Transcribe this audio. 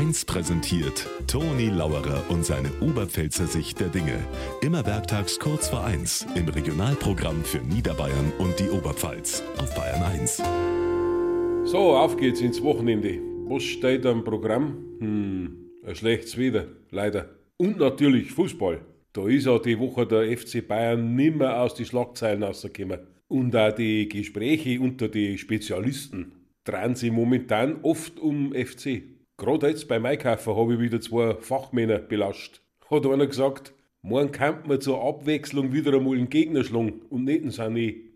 1 präsentiert Toni Lauerer und seine Oberpfälzer Sicht der Dinge. Immer werktags kurz vor 1 im Regionalprogramm für Niederbayern und die Oberpfalz auf Bayern 1. So, auf geht's ins Wochenende. Was steht am Programm? Hm, ein schlechtes Wetter, leider. Und natürlich Fußball. Da ist auch die Woche der FC Bayern nimmer aus die Schlagzeilen rausgekommen. Und auch die Gespräche unter die Spezialisten drehen sich momentan oft um FC. Gerade jetzt beim Einkaufen habe ich wieder zwei Fachmänner belascht. Hat einer gesagt, morgen kann man zur Abwechslung wieder einmal einen Gegner schlagen und nicht einen Sané.